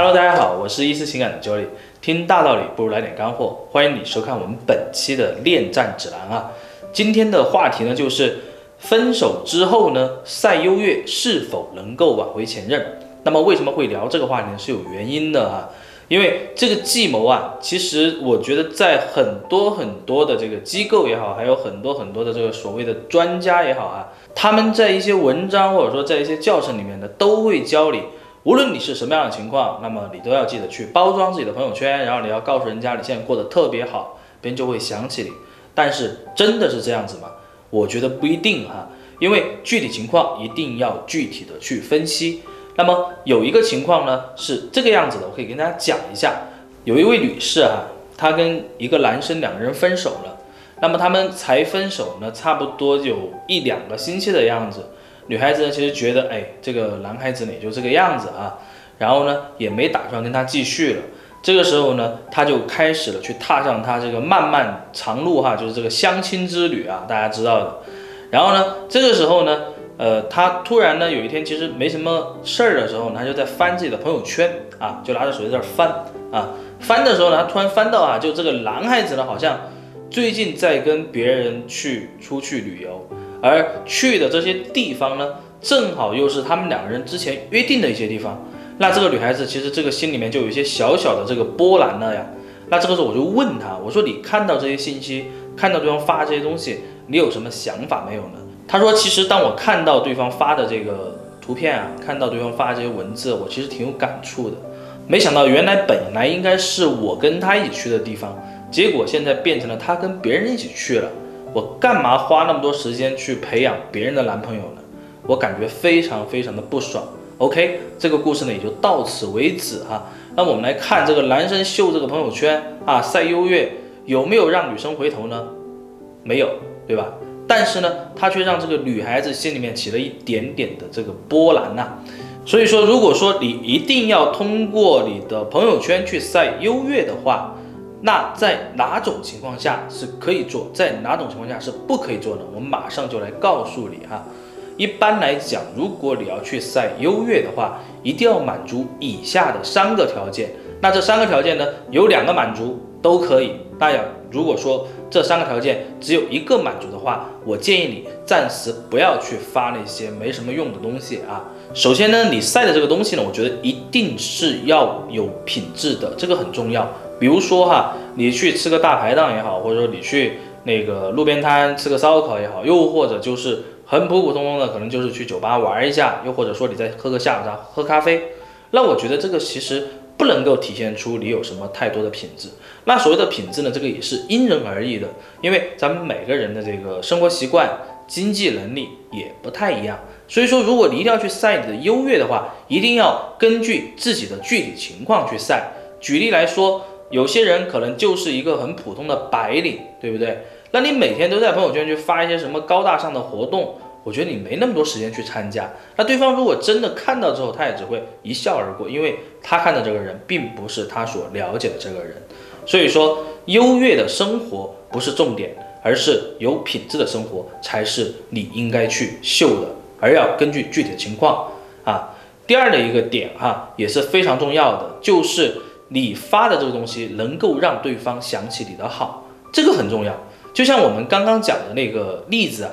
Hello，大家好，我是一丝情感的 Joy，听大道理不如来点干货，欢迎你收看我们本期的恋战指南啊。今天的话题呢，就是分手之后呢，晒优越是否能够挽回前任？那么为什么会聊这个话题呢？是有原因的啊。因为这个计谋啊，其实我觉得在很多很多的这个机构也好，还有很多很多的这个所谓的专家也好啊，他们在一些文章或者说在一些教程里面呢，都会教你，无论你是什么样的情况，那么你都要记得去包装自己的朋友圈，然后你要告诉人家你现在过得特别好，别人就会想起你。但是真的是这样子吗？我觉得不一定哈，因为具体情况一定要具体的去分析。那么有一个情况呢是这个样子的，我可以跟大家讲一下。有一位女士啊，她跟一个男生两个人分手了。那么他们才分手呢，差不多有一两个星期的样子。女孩子呢，其实觉得，哎，这个男孩子呢也就这个样子啊，然后呢也没打算跟他继续了。这个时候呢，她就开始了去踏上她这个漫漫长路哈，就是这个相亲之旅啊，大家知道的。然后呢，这个时候呢。呃，他突然呢，有一天其实没什么事儿的时候呢，他就在翻自己的朋友圈啊，就拿着手机在那翻啊，翻的时候呢，他突然翻到啊，就这个男孩子呢，好像最近在跟别人去出去旅游，而去的这些地方呢，正好又是他们两个人之前约定的一些地方。那这个女孩子其实这个心里面就有一些小小的这个波澜了呀。那这个时候我就问他，我说你看到这些信息，看到对方发这些东西，你有什么想法没有呢？他说：“其实当我看到对方发的这个图片啊，看到对方发的这些文字，我其实挺有感触的。没想到原来本来应该是我跟他一起去的地方，结果现在变成了他跟别人一起去了。我干嘛花那么多时间去培养别人的男朋友呢？我感觉非常非常的不爽。OK，这个故事呢也就到此为止哈。那我们来看这个男生秀这个朋友圈啊，晒优越，有没有让女生回头呢？没有，对吧？”但是呢，他却让这个女孩子心里面起了一点点的这个波澜呐。所以说，如果说你一定要通过你的朋友圈去晒优越的话，那在哪种情况下是可以做，在哪种情况下是不可以做的？我们马上就来告诉你哈。一般来讲，如果你要去晒优越的话，一定要满足以下的三个条件。那这三个条件呢，有两个满足都可以。那要如果说这三个条件只有一个满足的话，我建议你暂时不要去发那些没什么用的东西啊。首先呢，你晒的这个东西呢，我觉得一定是要有品质的，这个很重要。比如说哈，你去吃个大排档也好，或者说你去那个路边摊吃个烧烤也好，又或者就是很普普通通的，可能就是去酒吧玩一下，又或者说你在喝个下午茶、喝咖啡，那我觉得这个其实。不能够体现出你有什么太多的品质。那所谓的品质呢，这个也是因人而异的，因为咱们每个人的这个生活习惯、经济能力也不太一样。所以说，如果你一定要去晒你的优越的话，一定要根据自己的具体情况去晒。举例来说，有些人可能就是一个很普通的白领，对不对？那你每天都在朋友圈去发一些什么高大上的活动？我觉得你没那么多时间去参加。那对方如果真的看到之后，他也只会一笑而过，因为他看的这个人并不是他所了解的这个人。所以说，优越的生活不是重点，而是有品质的生活才是你应该去秀的，而要根据具体的情况啊。第二的一个点哈也是非常重要的，就是你发的这个东西能够让对方想起你的好，这个很重要。就像我们刚刚讲的那个例子啊。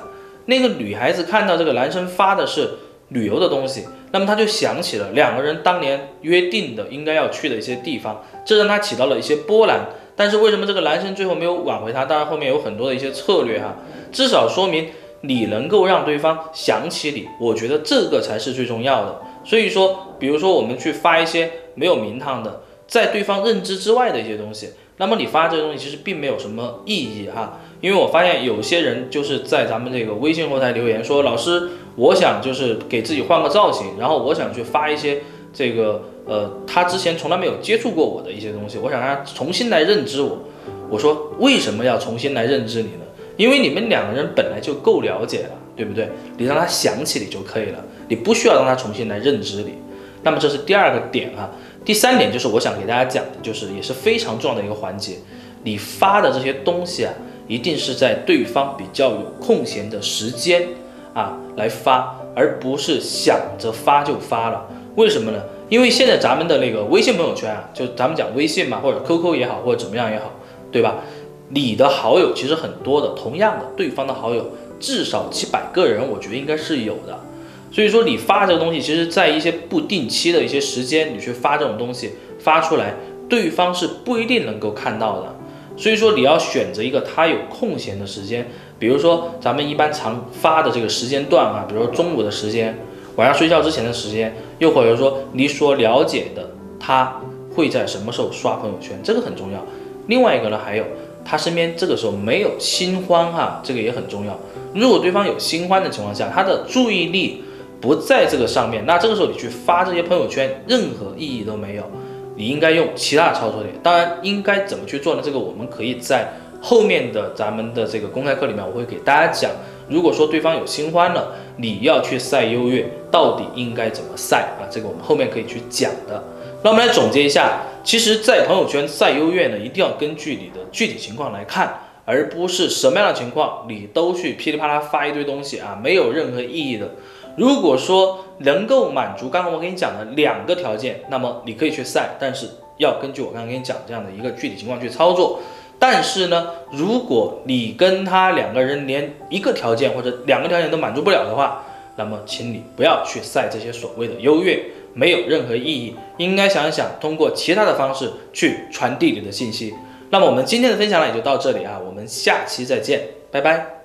那个女孩子看到这个男生发的是旅游的东西，那么她就想起了两个人当年约定的应该要去的一些地方，这让她起到了一些波澜。但是为什么这个男生最后没有挽回她？当然后面有很多的一些策略哈，至少说明你能够让对方想起你，我觉得这个才是最重要的。所以说，比如说我们去发一些没有名堂的，在对方认知之外的一些东西。那么你发这个东西其实并没有什么意义哈，因为我发现有些人就是在咱们这个微信后台留言说，老师，我想就是给自己换个造型，然后我想去发一些这个呃他之前从来没有接触过我的一些东西，我想让他重新来认知我。我说为什么要重新来认知你呢？因为你们两个人本来就够了解了，对不对？你让他想起你就可以了，你不需要让他重新来认知你。那么这是第二个点哈。第三点就是我想给大家讲的，就是也是非常重要的一个环节，你发的这些东西啊，一定是在对方比较有空闲的时间啊来发，而不是想着发就发了。为什么呢？因为现在咱们的那个微信朋友圈啊，就咱们讲微信嘛，或者 QQ 也好，或者怎么样也好，对吧？你的好友其实很多的，同样的，对方的好友至少几百个人，我觉得应该是有的。所以说你发这个东西，其实在一些不定期的一些时间，你去发这种东西发出来，对方是不一定能够看到的。所以说你要选择一个他有空闲的时间，比如说咱们一般常发的这个时间段啊，比如说中午的时间。晚上睡觉之前的时间，又或者说你所了解的他会在什么时候刷朋友圈，这个很重要。另外一个呢，还有他身边这个时候没有新欢哈，这个也很重要。如果对方有新欢的情况下，他的注意力不在这个上面，那这个时候你去发这些朋友圈，任何意义都没有。你应该用其他的操作点。当然，应该怎么去做呢？这个我们可以在后面的咱们的这个公开课里面，我会给大家讲。如果说对方有新欢了，你要去晒优越，到底应该怎么晒啊？这个我们后面可以去讲的。那我们来总结一下，其实，在朋友圈晒优越呢，一定要根据你的具体情况来看，而不是什么样的情况你都去噼里啪啦发一堆东西啊，没有任何意义的。如果说能够满足刚刚我给你讲的两个条件，那么你可以去赛，但是要根据我刚刚给你讲这样的一个具体情况去操作。但是呢，如果你跟他两个人连一个条件或者两个条件都满足不了的话，那么请你不要去赛这些所谓的优越，没有任何意义。应该想一想，通过其他的方式去传递你的信息。那么我们今天的分享呢，也就到这里啊，我们下期再见，拜拜。